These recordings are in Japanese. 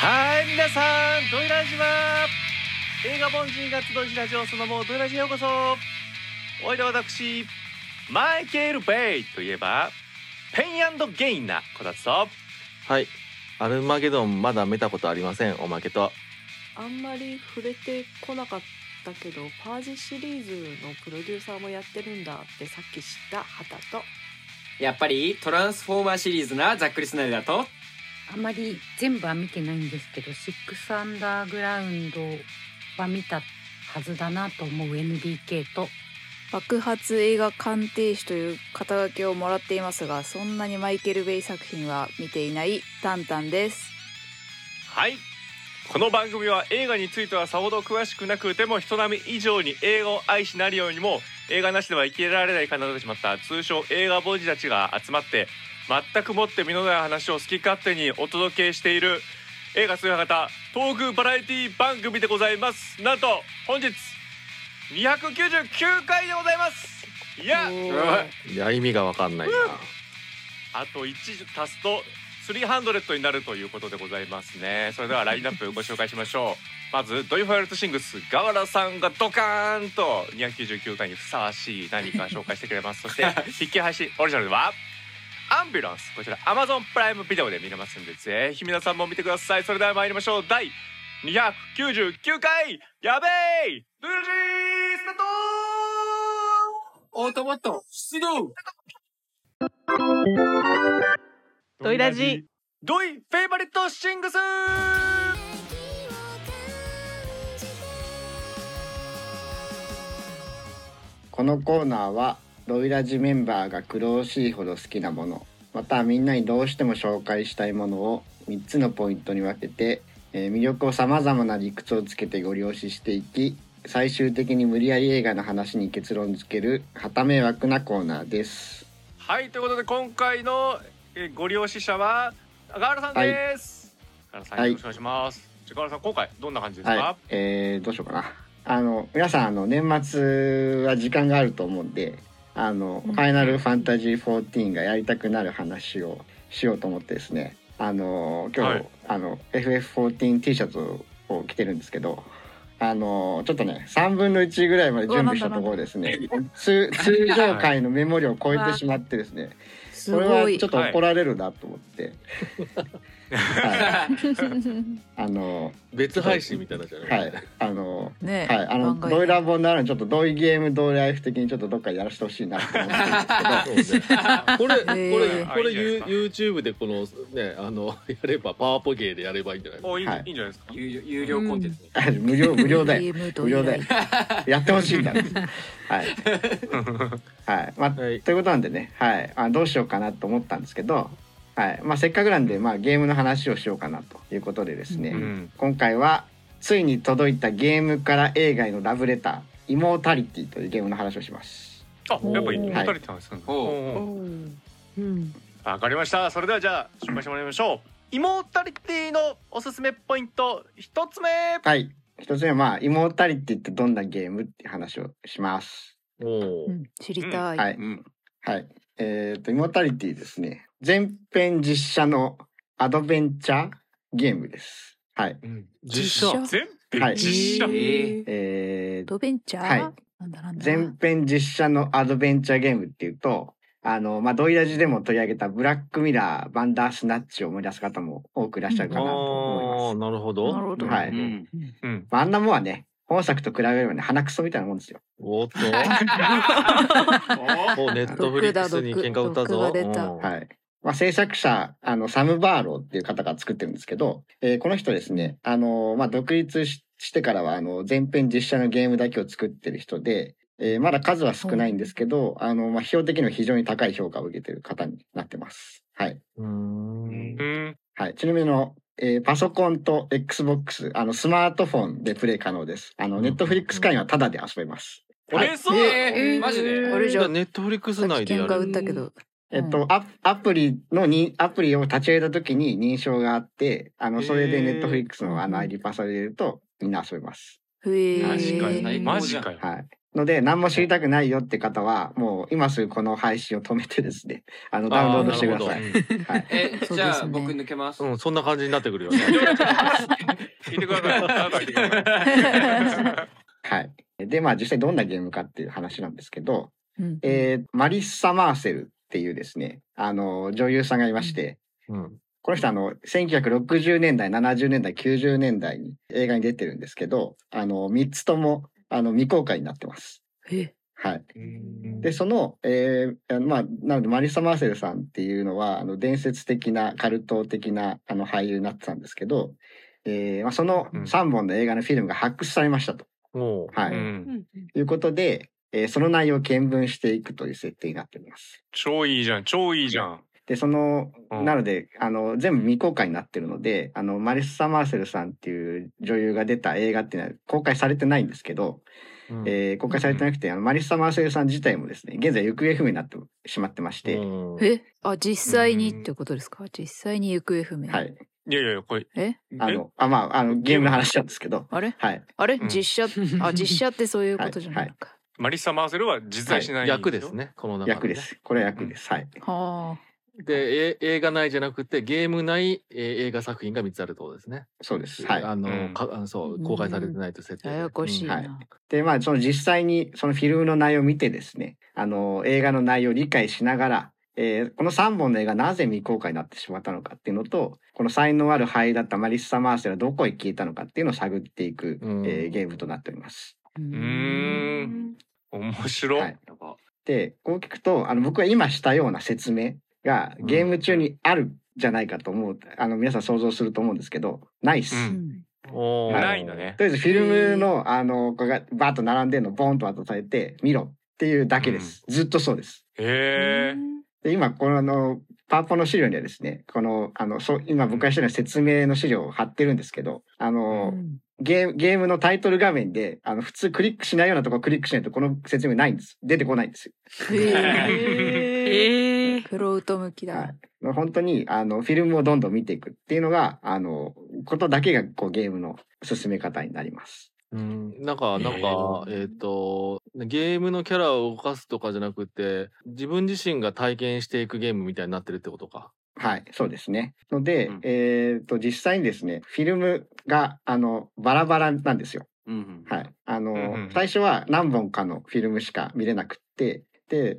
はい皆さんドイラジは映画凡人が集いしラジオそのもドイラジへようこそおいで私マイケル・ベイといえばペンゲインな子だぞはい。アルマゲドンまだ見たことありません。おまけと。あんまり触れてこなかったけどパージシリーズのプロデューサーもやってるんだってさっき知った旗とやっぱりトランスフォーマーシリーズなざっくりスナイだとあんまり全部は見てないんですけど、シックスアンダーグラウンドは見たはずだなと思う NBK と、爆発映画鑑定士という肩書きをもらっていますがそんなにマイケル・ベイ作品は見ていないタンタンです。はい。この番組は映画についてはさほど詳しくなくても人並み以上に映画を愛しなるようにも映画なしでは生きられないかなとしまった通称映画ボジたちが集まって全くもって身のない話を好き勝手にお届けしている映画通販型トークバラエティ番組でございます。なんと本日299回でございます。いやいや、意味がわかんないな。あと1足すと300になるということでございますね。それではラインナップご紹介しましょう。まずドイファイルトシングスガワラさんがドカーンと299回にふさわしい何か紹介してくれます。そして筆記配信オリジナルでは？アンビュランス。こちら Amazon プライムビデオで見れますんでぜひ皆さんも見てください。それでは参りましょう。第299回。やべえドゥルジースタート。オートマット。出動。ドイラジ。ドイフェイバリットシングス。このコーナーはドイラジメンバーが苦労しいほど好きなものまたみんなにどうしても紹介したいものを3つのポイントに分けて、えー魅力をさまざまな理屈をつけてご利用ししていき最終的に無理やり映画の話に結論付けるはた迷惑なコーナーです。はいということで今回のえーご利用者者はガールさんです、ガールさんはい。よろしくお願いします、じゃあガールさん今回どんな感じですか、はい、えーどうしようかな。あの皆さんあの年末は時間があると思うんで、あの、ファイナルファンタジー14がやりたくなる話をしようと思ってですね。あの今日、はい。あの FF14T シャツを着てるんですけど。あのちょっとね3分の1ぐらいまで準備したところですね。通通常回のメモリを超えてしまってですね。すこれはちょっと怒られるなと思って、はい、あの別配信みたいなじゃない？はい。あのねはい、あの番外ドイラボなのにちょっとドイゲームドイライフ的にちょっとどっかでやらせてほしいなと思ってるんですけど。そうねこれ、これ、えーこれ、YouTube でこのね、あの、やれば、パワーポゲーでやればいいんじゃないの？おい。い,、はいい、いんじゃないですか？有料有料コンテンツ。無料無料だよ。ゲームド無料だよ。やってほしいんだねはい、はい。まあはい。ということなんでね、はい、あどうしようかなと思ったんですけど、はい。まあ、せっかくなんで、まあ、ゲームの話をしようかなということでですね、うん。今回はついに届いたゲームから映画へのラブレター「イモータリティ」というゲームの話をします。あやっぱりおー二人って話するんだおうおー。うん。わかりました。それではじゃあ紹介してもらいましょう。イモータリティのおすすめポイント一つ目。はい。一つ目はまあ「イモータリティ」ってどんなゲームっていう話をします。おおう。ん。知りたい、はい。うんはい。えっ、と、イモータリティですね。全編実写のアドベンチャーゲームです。はい。実写。全はい編実写、えーえードベンチャー、はいなんだなんだ全編実写のアドベンチャーゲームっていうと、あの、まあ、ドイラジでも取り上げたブラックミラー、バンダースナッチを思い出す方も多くいらっしゃるかなと思います。ああ、なるほど。なるほどはいうんうんまあ、あんなもんはね、本作と比べればね、鼻くそみたいなもんですよ。おっと。おネットフリックスに喧嘩売ったぞ。はい。まあ、制作者、あの、サム・バーローっていう方が作ってるんですけど、えーこの人ですね、あの、まあ、独立ししてからは、あの、全編実写のゲームだけを作ってる人で、えーまだ数は少ないんですけど、あの、まあ、批評的には非常に高い評価を受けてる方になってます。はい。うーん。うんはい。ちなみにあの、えーパソコンと Xbox、あの、スマートフォンでプレイ可能です。あの、ネットフリックス会員はタダで遊べます。はいえそう、えーマジで？あれじゃんネットフリックス内でやる。売ったけどえっと、アアプリのに、アプリを立ち上げた時に認証があって、あの、それでネットフリックスのあの ID パスを入れるとみんな遊べます。へえ。マジかよ最高マジかよはい。ので、何も知りたくないよって方は、もう今すぐこの配信を止めてですね、あの、ダウンロードしてください。はい。えそうですねじゃあ僕抜けます？うん、そんな感じになってくるよね。聞いてください。あなた聞いてください。はい。で、まあ実際どんなゲームかっていう話なんですけど、うんえーマリッサ・マーセルっていうですね、あの、女優さんがいまして、うん。この人あの、1960年代、70年代、90年代に映画に出てるんですけど、あの、3つとも、あの、未公開になってます。えはい。で、その、えーまあ、なので、マリサ・マーセルさんっていうのは、あの、伝説的な、カルト的な、あの、俳優になってたんですけど、えーまあ、そのうん3本の映画のフィルムが発掘されましたと。おうはい。うんいうことで、えーその内容を見聞していくという設定になっております。超いいじゃん、超いいじゃん。で、その、うんなので、あの、全部未公開になってるので、あの、マリッサ・マーセルさんっていう女優が出た映画っていうのは公開されてないんですけど、うんえー公開されてなくて、あの、マリッサ・マーセルさん自体もですね、現在行方不明になってしまってまして、うんえあ、実際にってことですか？実際に行方不明。はい。いやいや、これ、え？あの、あ、まあ、あの、ゲーム？の話なんですけど、あれ？はい。あれ？うん実写、あ、実写ってそういうことじゃないのか。マリッサ・マーセルは実在しないん役です。ね、この中役です。これは役です。はい。はで、え映画内じゃなくて、ゲーム内、えー映画作品が3つあるってことですね。そうです。はい。あの、うんかあのそう、公開されてないと設定。ややこしいうんはな。で、まあ、その実際にそのフィルムの内容を見てですね、あの、映画の内容を理解しながら、えーこの3本の映画なぜ未公開になってしまったのかっていうのと、この才能ある俳優だったマリッサ・マーセルはどこへ消えたのかっていうのを探っていく、うんえーゲームとなっております。うーん面白。はいで、こう聞くと、あの、僕が今したような説明がゲーム中にあるんじゃないかと思う、あの、皆さん想像すると思うんですけど、ないっす。ううんんおーないのね。とりあえずフィルムの、あの、これがバーッと並んでるのをボンと渡されて、見ろっていうだけです。ずっとそうです。へえ。で、今、このあの、パワポの資料にはですね、この、あの、そう、今僕がしてる説明の資料を貼ってるんですけど、あの、ゲーム、ゲームのタイトル画面で、あの、普通クリックしないようなところクリックしないとこの説明ないんです。出てこないんですよ。へえ。プロウト向きだはい。。本当に、あの、フィルムをどんどん見ていくっていうのが、あの、ことだけが、こう、ゲームの進め方になります。うん、なんか、なんか、えっ、と、ゲームのキャラを動かすとかじゃなくて、自分自身が体験していくゲームみたいになってるってことか。はい、そうですね。ので、うんえっ、と、実際にですね、フィルムが、あの、バラバラなんですよ。うんはい。あの、うんうん最初は何本かのフィルムしか見れなくって、で、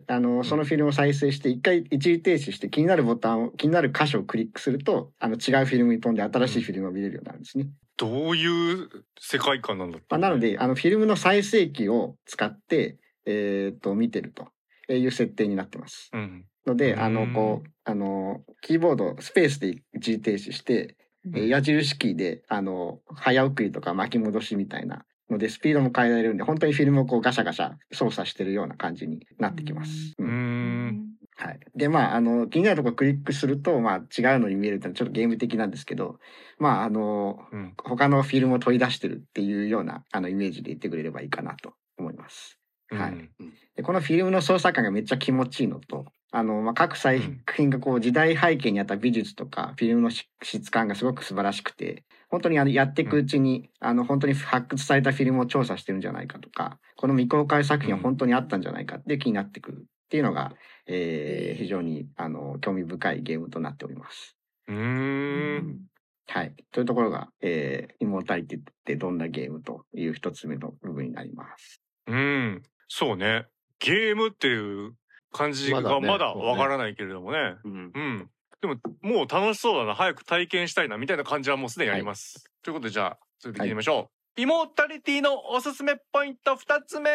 あの、そのフィルムを再生して、一回一時停止して気になるボタンを、気になる箇所をクリックすると、あの、違うフィルムに飛んで新しいフィルムを見れるようになるんですね。どういう世界観なんだったまあ、なので、あの、フィルムの再生機を使って、えっ、と、見てるという設定になってます。うん。ので、あの、うんこう、あの、キーボード、スペースで一時停止して、えー矢印キーで、あの、早送りとか巻き戻しみたいなので、スピードも変えられるんで、本当にフィルムをこうガシャガシャ操作してるような感じになってきます。ううんん。はい。で、まあ、あの、気になるところクリックすると、まあ、違うのに見えるってのはちょっとゲーム的なんですけど、まあ、あの、うん。他のフィルムを取り出してるっていうような、あの、イメージで言ってくれればいいかなと思います。はいうんでこのフィルムの操作感がめっちゃ気持ちいいのと、あの、まあ、各作品がこう時代背景にあった美術とか、フィルムのし質感がすごく素晴らしくて、本当にあのやっていくうちに、あの、本当に発掘されたフィルムを調査してるんじゃないかとか、この未公開作品は本当にあったんじゃないかって気になってくるっていうのが、えー非常に、あの、興味深いゲームとなっております。うーん。はい。というところが、えー、イモータリティってどんなゲームという一つ目の部分になります。うん。そうね。ゲームっていう感じがまだねまだわからないけれどもね。うんうん。でも、もう楽しそうだな。早く体験したいな。みたいな感じはもうすでにあります。ということで、じゃあ、続いて聞いてみましょう。イモータリティのおすすめポイント2つ目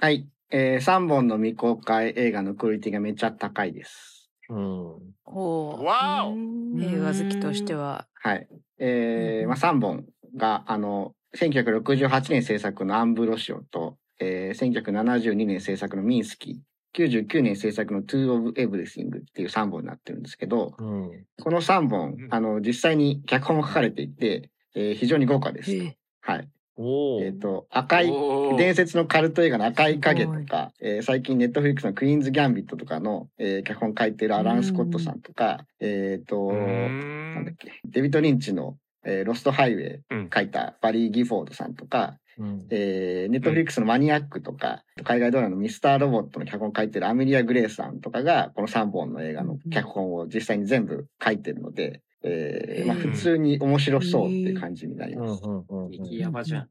はい。えー、3本の未公開映画のクオリティがめっちゃ高いです。うん。おーわお映画好きとしては。はい。えー、まあ、3本が、あの、1968年制作のアンブロシオと、えー、1972年制作のミンスキー、99年制作の Two of Everything っていう3本になってるんですけど、うん。この3本うん、あの、実際に脚本も書かれていて、えー非常に豪華です。はい。えっ、と、赤い、伝説のカルト映画の赤い影とか、えー最近ネットフリックスのクイーンズ・ギャンビットとかの、えー脚本書いてるアラン・スコットさんとか、えっ、ーん。なんだっけ、デビッド・リンチの、えーロスト・ハイウェイうん。書いたバリー・ギフォードさんとか、うんえー、ネットフリックスのマニアックとか、海外ドラマのミスターロボットの脚本を書いてるアメリア・グレイさんとかが、この3本の映画の脚本を実際に全部書いてるので、えーまあ、普通に面白そうっていう感じになりうんます。うんうんうん激ヤバじゃん。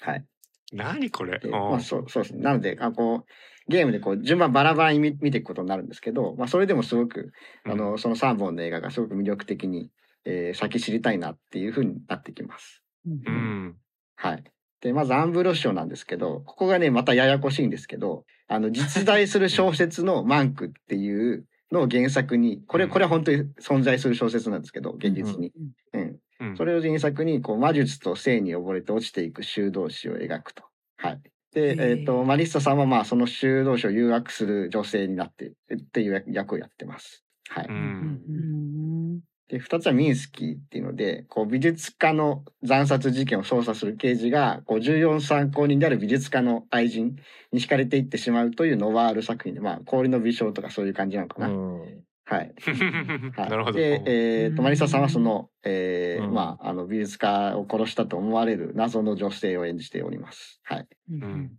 はい。何これ？まあ、そう、そうですね。なので、あこう、ゲームでこう、順番バラバラに見見ていくことになるんですけど、まあ、それでもすごく、あの、その3本の映画がすごく魅力的に、えー先知りたいなっていうふうになってきます。うんはい。で、まずアンブロッショなんですけど、ここがね、またややこしいんですけど、あの、実在する小説のマンクっていうのを原作に、これ、これは本当に存在する小説なんですけど、現実に。うん。うんそれを原作に、こう、魔術と性に溺れて落ちていく修道士を描くと。はい。で、えっ、と、マリッサさんは、まあ、その修道士を誘惑する女性になって、っていう役をやってます。はい。うんで、二つはミンスキーっていうので、こう美術家の惨殺事件を捜査する刑事が、こう14参考人である美術家の愛人に惹かれていってしまうというノワール作品で、まあ、氷の微笑とかそういう感じなのかな。うんはい。はい。なるほどで、えっ、と、うんマリサさんはその、えーうんまあ、あの、美術家を殺したと思われる謎の女性を演じております。はい。うん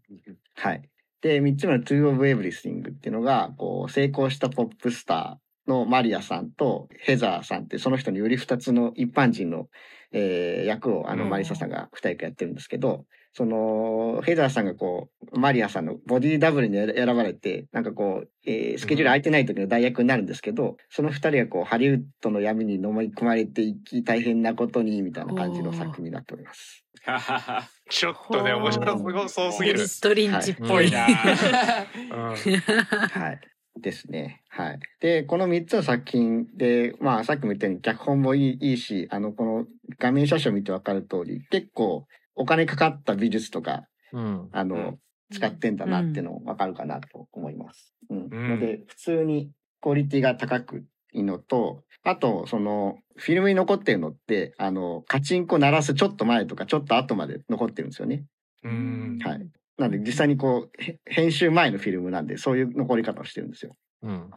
はい。で、三つ目の To of Everything っていうのが、こう、成功したポップスターのマリアさんとヘザーさんって、その人により二つの一般人の、えー役を、あの、うん。マリサさんが二役やってるんですけど、その、ヘザーさんがこう、マリアさんのボディダブルに選選ばれて、なんかこう、えースケジュール空いてない時の代役になるんですけど、その二人がこう、ハリウッドの闇に飲み込まれていき、大変なことに、みたいな感じの作品になっております。ちょっとね面白そうすぎる。デビッドリンチっぽい。な うん。はい。ですね。はい。で、この3つの作品で、まあ、さっきも言ったように脚本もいいいいし、あの、この画面写真を見てわかる通り、結構お金かかった美術とか、うんあの、うん使ってんだなっていうのわかるかなと思います。うん。うんので、普通にクオリティが高くいいのと、あと、その、フィルムに残ってるのって、あの、カチンコ鳴らすちょっと前とかちょっと後まで残ってるんですよね。うんはい。なんで、実際にこう、へ編集前のフィルムなんで、そういう残り方をしてるんですよ。うん。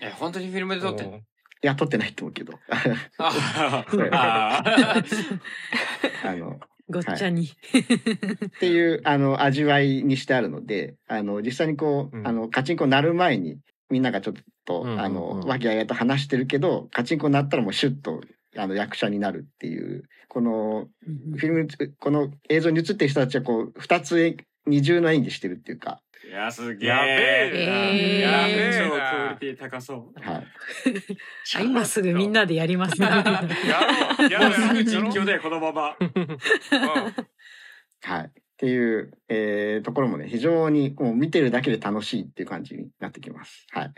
え、本当にフィルムで撮ってんの？いや、撮ってないと思うけど。あ の、ごっちゃに。っていう、あの、味わいにしてあるので、あの、実際にこう、うん。あの、カチンコ鳴る前に、みんながちょっと、うんうんうん。あの、和気あいあいと話してるけど、カチンコ鳴ったらもうシュッと、あの、役者になるっていう、この、フィルムに、この映像に映ってる人たちはこう、二つえ二重の演技してるっていうか、いや、すげえ。やべえな。え。ーやべえ。超クなオリティ高そう。はい。あ今すぐみんなでやります。ね。やろう。やろう。すぐ実況でこのまま。はい。っていう、えー、ところもね、非常にもう。見てるだけで楽しいっていう。感じになってきます。はい。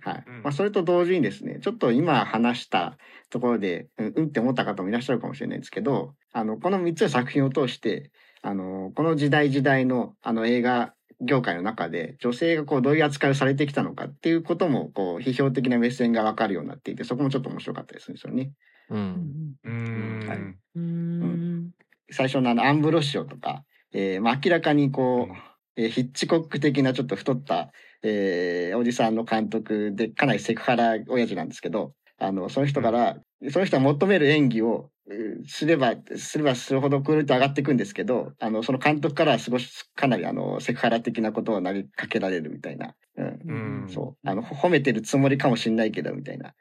はい。う。んまあ、それと同時にですね、ちょっと今話したところで、う。ん、う。んって思った方もいらっしゃるかもしれないんですけど、あの、この3つの作品を通して、あの、この時代時代の、あの、映画業界の中で、女性がこう、どういう扱いをされてきたのかっていうことも、こう、批評的な目線がわかるようになっていて、そこもちょっと面白かったりするんですよね。うん。うん。はい。うん。最初のあの、アンブロッシオとか、えーまあ、明らかにこう、うん。えーヒッチコック的なちょっと太った、えーおじさんの監督でかなりセクハラ親父なんですけど、あの、その人から、その人が求める演技を、えーすれば、すればするほどクオリティ上がっていくんですけど、あの、その監督からはすごい、かなりあの、セクハラ的なことを投げかけられるみたいな。うん。うんそう。あの、褒めてるつもりかもしんないけど、みたいな。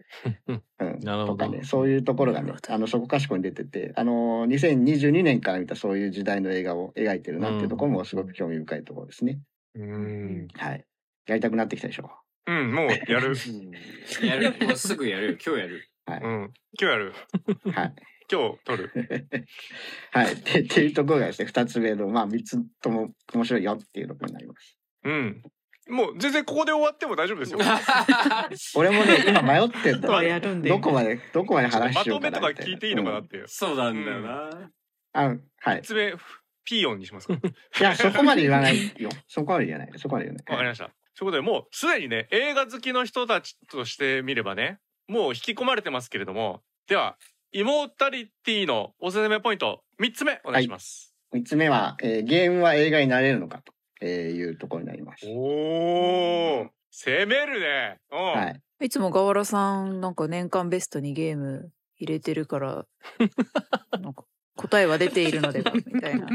うん。なるほどとかね、そういうところがね、あの、そこかしこに出てて、あの、2022年から見たそういう時代の映画を描いてるなっていうところもすごく興味深いところですね。うんはい。やりたくなってきたでしょうんもうやる やる。もうすぐやる。今日やる。う。はい。うん今日やるはい。今日撮る はい。でっていうところがですね、二つ目の、まあ、三つとも面白いよっていうところになります。うんもう全然ここで終わっても大丈夫ですよ俺もね、今迷ってんだとはやるんでどこまで、どこまで話ましよとめとかうかなみたいな。聞いていいのかなっうんていうそうなんだよな。あ、はい。説明ピーヨンにしますかいや、そこまで言わないよ。そこまで言わない。そこまで言わない。わかりました。ということでもうすでにね映画好きの人たちとしてみればねもう引き込まれてますけれどもではイモータリティのおすすめポイント3つ目お願いします。三つ目は、えーゲームは映画になれるのかというところになります。おお攻めるね。うんはい。いつも河原さんなんか年間ベストにゲーム入れてるから なんか今答えは出ているのではみたいな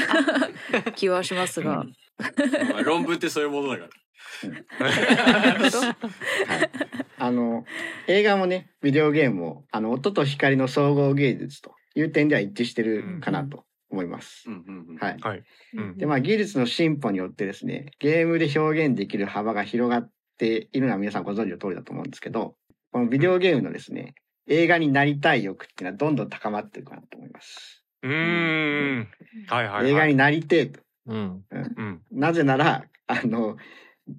気はしますが、まあ論文ってそういうものだから。はい、あの映画もねビデオゲームもあの音と光の総合芸術という点では一致してるかなと思います。うんうんうんはい、はい。うんでまあ技術の進歩によってですねゲームで表現できる幅が広がっているのは皆さんご存知の通りだと思うんですけどこのビデオゲームのですね映画になりたい欲っていうのはどんどん高まってるかなと思います。うーん。はいはいはい。映画になりてえとうん。うん。なぜならあの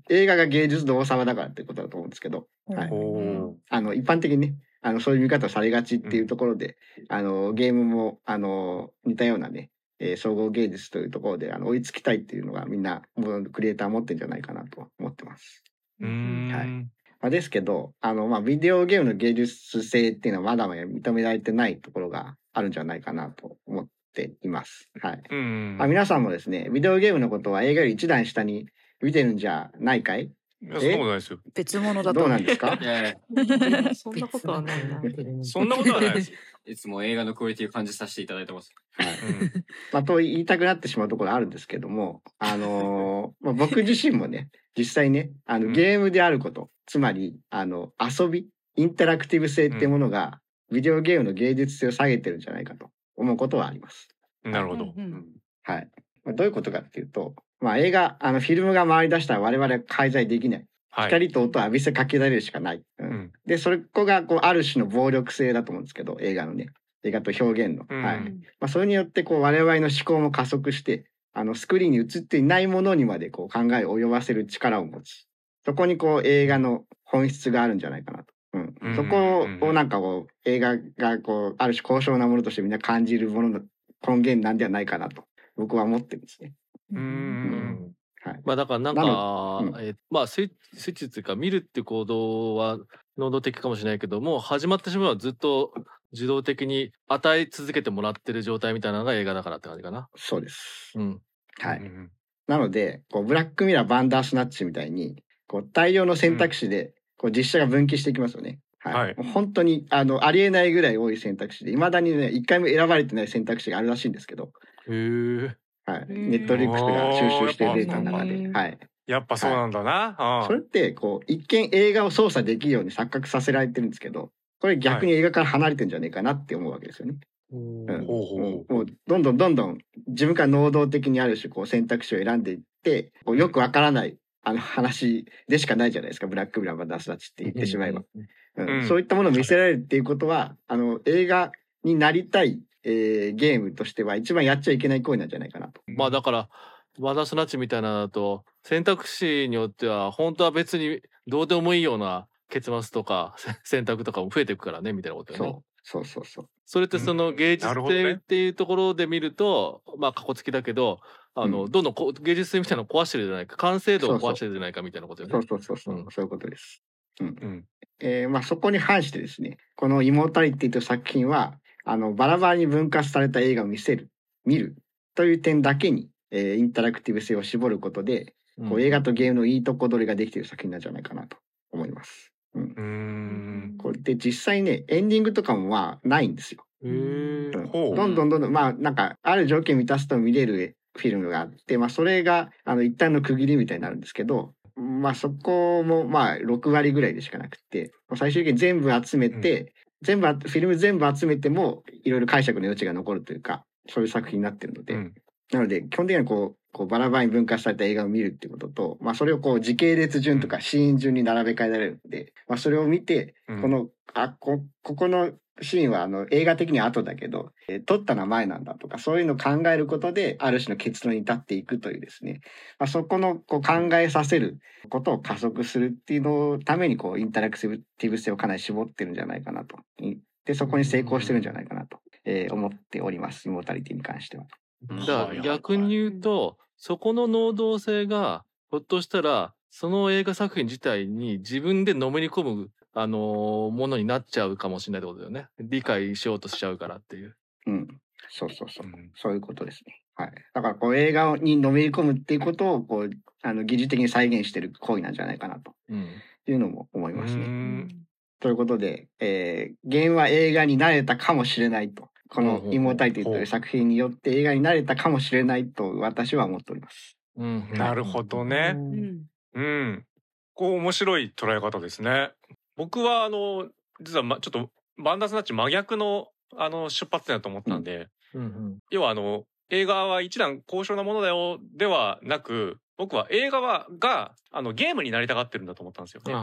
映画が芸術の王様だからってことだと思うんですけど、はい、おあの一般的にねあのそういう見方をされがちっていうところで、あのゲームもあの似たようなね、えー総合芸術というところであの追いつきたいっていうのがみんなもうクリエイター持ってるんじゃないかなと思ってます。はい。まあ、ですけどあの、まあ、ビデオゲームの芸術性っていうのはまだまだ認められてないところがあるんじゃないかなと思っています。はい。うん。まあ、皆さんもですねビデオゲームのことは映画より一段下に見てるんじゃないかい？いやそんなことないですよ。別物だとどうなんですか？いやいやそんなことはないな。そんなことはないです。いつも映画のクオリティを感じさせていただいてます。はいうんまあ、と言いたくなってしまうところあるんですけども、あのーまあ、僕自身もね、実際ね、あのうんゲームであること、つまり、あの、遊び、インタラクティブ性っていうものが、ビデオゲームの芸術性を下げてるんじゃないかと思うことはあります。なるほど。うんはい。まあ、どういうことかっていうと、まあ、映画、あの、フィルムが回り出したら我々は介在できない。はい。光と音を浴びせかけられるしかない。うんうん。で、それこが、こう、ある種の暴力性だと思うんですけど、映画のね。映画と表現の。うんはい。まあ、それによってこう我々の思考も加速してあのスクリーンに映っていないものにまでこう考えを及ばせる力を持つそこにこう映画の本質があるんじゃないかなと、うんうんそこをなんかこう映画がこうある種高尚なものとしてみんな感じるものの根源なんではないかなと僕は思ってるんですね。うーん。はい、まあだからなんなか、のえーまあスイッスイッチっていうか見るっていう行動は能動的かもしれないけども始まってしまえばずっと自動的に与え続けてもらってる状態みたいなのが映画だからって感じかな。そうです。うん。はい、うんなのでこうブラックミラーバンダースナッチみたいにこう大量の選択肢でこう実写が分岐していきますよね。はいはいもう本当にあのありえないぐらい多い選択肢でいまだにね一回も選ばれてない選択肢があるらしいんですけど、へえ。はい、うん。ネットリックスが収集してるデータの中で、うんはい、やっぱそうなんだな。あそれってこう一見映画を操作できるように錯覚させられてるんですけどこれ逆に映画から離れてんじゃねえかなって思うわけですよね。うん。うん。ほうほう。もうどんどんどんどん自分から能動的にある種こう選択肢を選んでいってこうよくわからないあの話でしかないじゃないですか。ブラックミラーバンダースナッチって言ってしまえば、うん。うん。そういったものを見せられるっていうことはあの映画になりたい、えーゲームとしては一番やっちゃいけない行為なんじゃないかなと。まあだからバナスナッチみたいなのだと選択肢によっては本当は別にどうでもいいような結末とかせ 選択とかも増えていくからねみたいなことよね。そうそうそうそう。それってその芸術性っていうところで見ると、まあ過去つきだけどあの、うどんどんこ芸術性みたいなのを壊してるじゃないか完成度を壊してるじゃないかみたいなことよね。そうそうそうそう、うんそういうことです。うん。えーまあ、そこに反してですねこの「イモータリティ」という作品はあのバラバラに分割された映画を見せる見るという点だけに、えーインタラクティブ性を絞ることで、うんこう映画とゲームのいいとこ取りができている作品なんじゃないかなと思います。うん、うーん。これで実際ねエンディングとかもまあないんですよ。へーうんほうどんどんどんどんまあなんかある条件満たすと見れるフィルムがあって、まあ、それがあの一旦の区切りみたいになるんですけど、まあ、そこもまあ6割ぐらいでしかなくてまあ最終的に全部集めて、全部フィルム全部集めてもいろいろ解釈の余地が残るというかそういう作品になってるので、うん。なので基本的にはこうこうバラバラに分割された映画を見るっていうことと、まあ、それをこう時系列順とかシーン順に並べ替えられるので、まあ、それを見てうんこのあこここのシーンはあの映画的には後だけど、えー撮ったのは前なんだとかそういうのを考えることである種の結論に至っていくというですね、まあ、そこのこう考えさせることを加速するっていうののためにこうインタラクティブ性をかなり絞ってるんじゃないかなと。でそこに成功してるんじゃないかなと、えー思っておりますイモータリティに関しては。だから逆に言うとそこの能動性がひょっとしたらその映画作品自体に自分でのめり込む、あのーものになっちゃうかもしれないってことだよね理解しようとしちゃうからっていう。うん、そうそうそう。うんそういうことですね。はい。だからこう映画にのめり込むっていうことをこうあの技術的に再現してる行為なんじゃないかなとうんいうのも思いますうね。んということで、えー、ゲは映画になれたかもしれないとこの「イモータリティ」という作品によって映画になれたかもしれないと私は思っております。うんなるほどね。うんうん。こう面白い捉え方ですね。僕はあの実はまちょっとバンダースナッチ真逆のあの出発点だと思ったんで、うんうん要はあの映画は一段高尚なものだよではなく、僕は映画はがあのゲームになりたがってるんだと思ったんですよね。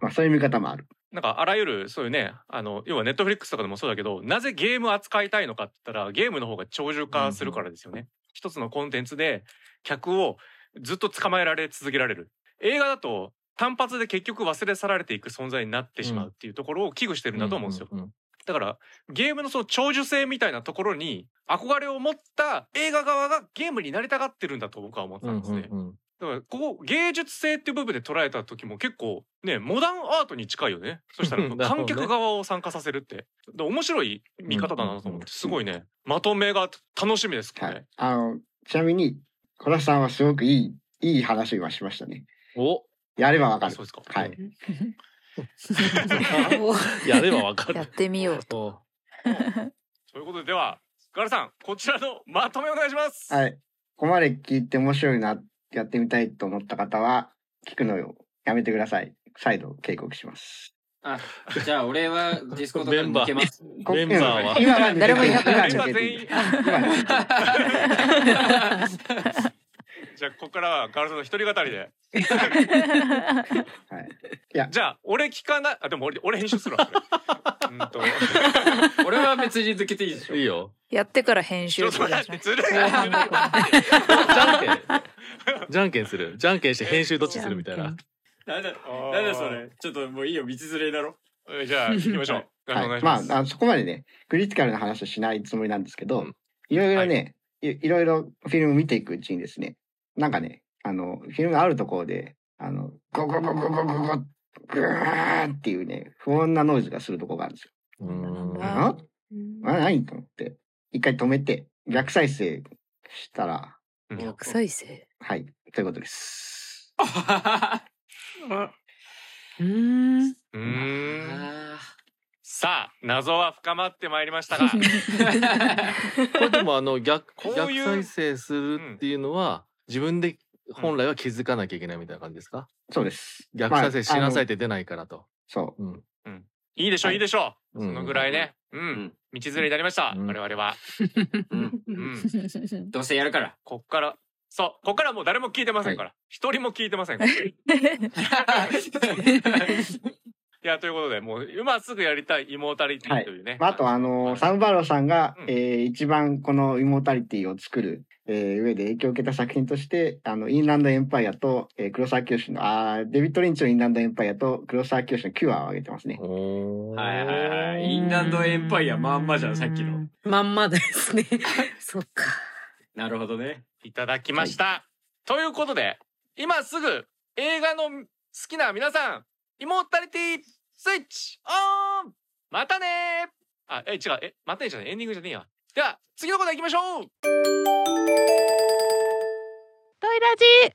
まあそういう見方もある。なんかあらゆるそういうねあの要はネットフリックスとかでもそうだけどなぜゲーム扱いたいのかって言ったらゲームの方が長寿化するからですよね。一つのコンテンツで客をずっと捕まえられ続けられる。映画だと単発で結局忘れ去られていく存在になってしまうっていうところを危惧してるんだと思うんですよ。うんうんだからゲームのその長寿性みたいなところに憧れを持った映画側がゲームになりたがってるんだと僕は思ったんですね。うんうんだからここ芸術性っていう部分で捉えた時も結構ねモダンアートに近いよねそしたら 観客側を参加させるってで面白い見方だなと思ってすごいねまとめが楽しみですこれ、はい。あのちなみに小田さんはすごくいいいい話はしましたね。おやればわかるそう。ですかはい。やればわかる。やってみようと。おということでではガラさんこちらのまとめお願いします、はい。ここまで聞いて面白いな、やってみたいと思った方は、聞くのをやめてください。再度警告します。あじゃあ俺はディスコードから抜けます。こメンバーは。今は誰もいなくなっち今ゃうは抜けて今 じゃあここからはガラさんの一人語りで。はい。じゃあ俺聞かない。あでも俺俺編集するわそれ。うんと。俺は別に抜けていいでしょいいよ。やってから編ちょ集っと待ってずるい。後半だじゃんけんじゃんけんする。じゃんけんして編集どっちするみたいな。なんだなんだそれ。ちょっともういいよ道連れだろ。えじゃあ行きましょう。はい。い、まあします、あのそこまでねクリティカルな話はしないつもりなんですけど、うん。いろいろね、い、いろいろフィルム見ていくうちにですねなんかねあのフィルムがあるところであのゴゴゴゴゴゴゴグーっていうね不穏なノイズがするとこがあるんですよ。うんあうんあ何と思って一回止めて逆再生したら逆再生。はいということです。うんうんさあ謎は深まってまいりましたがこれでもあの逆逆再生するっていうのは自分で本来は気づかなきゃいけないみたいな感じですか？そうです。逆再生しなさいっまて出ないからと。そう。うん。いいでしょう、はい。い、いでしょう、うん。そのぐらいね。うん、ん。道連れになりました、うん。我々は、うん。うん、どうせやるから。こっから。そう。こっからもう誰も聞いてませんから。一、人も聞いてませんから。いやということでもう今すぐやりたいイモータリティというね、まあ、あとあの、はい。サムバローさんが、うん。えー一番このイモータリティを作る、えー上で影響を受けた作品としてあのインランドエンパイアと、えー黒沢清のあーデビッド・リンチのインランドエンパイアと黒沢清のキュアを挙げてますね。おー。はいはいはい。インランドエンパイアまんまじゃんさっきの。まんまですね。そっか。なるほどね。いただきました、ということで今すぐ映画の好きな皆さんイモータリティスイッチオン!またねー!あえ違う。えまたねじゃない。エンディングじゃねえやでは次のコーナー行きましょう。トイラジ。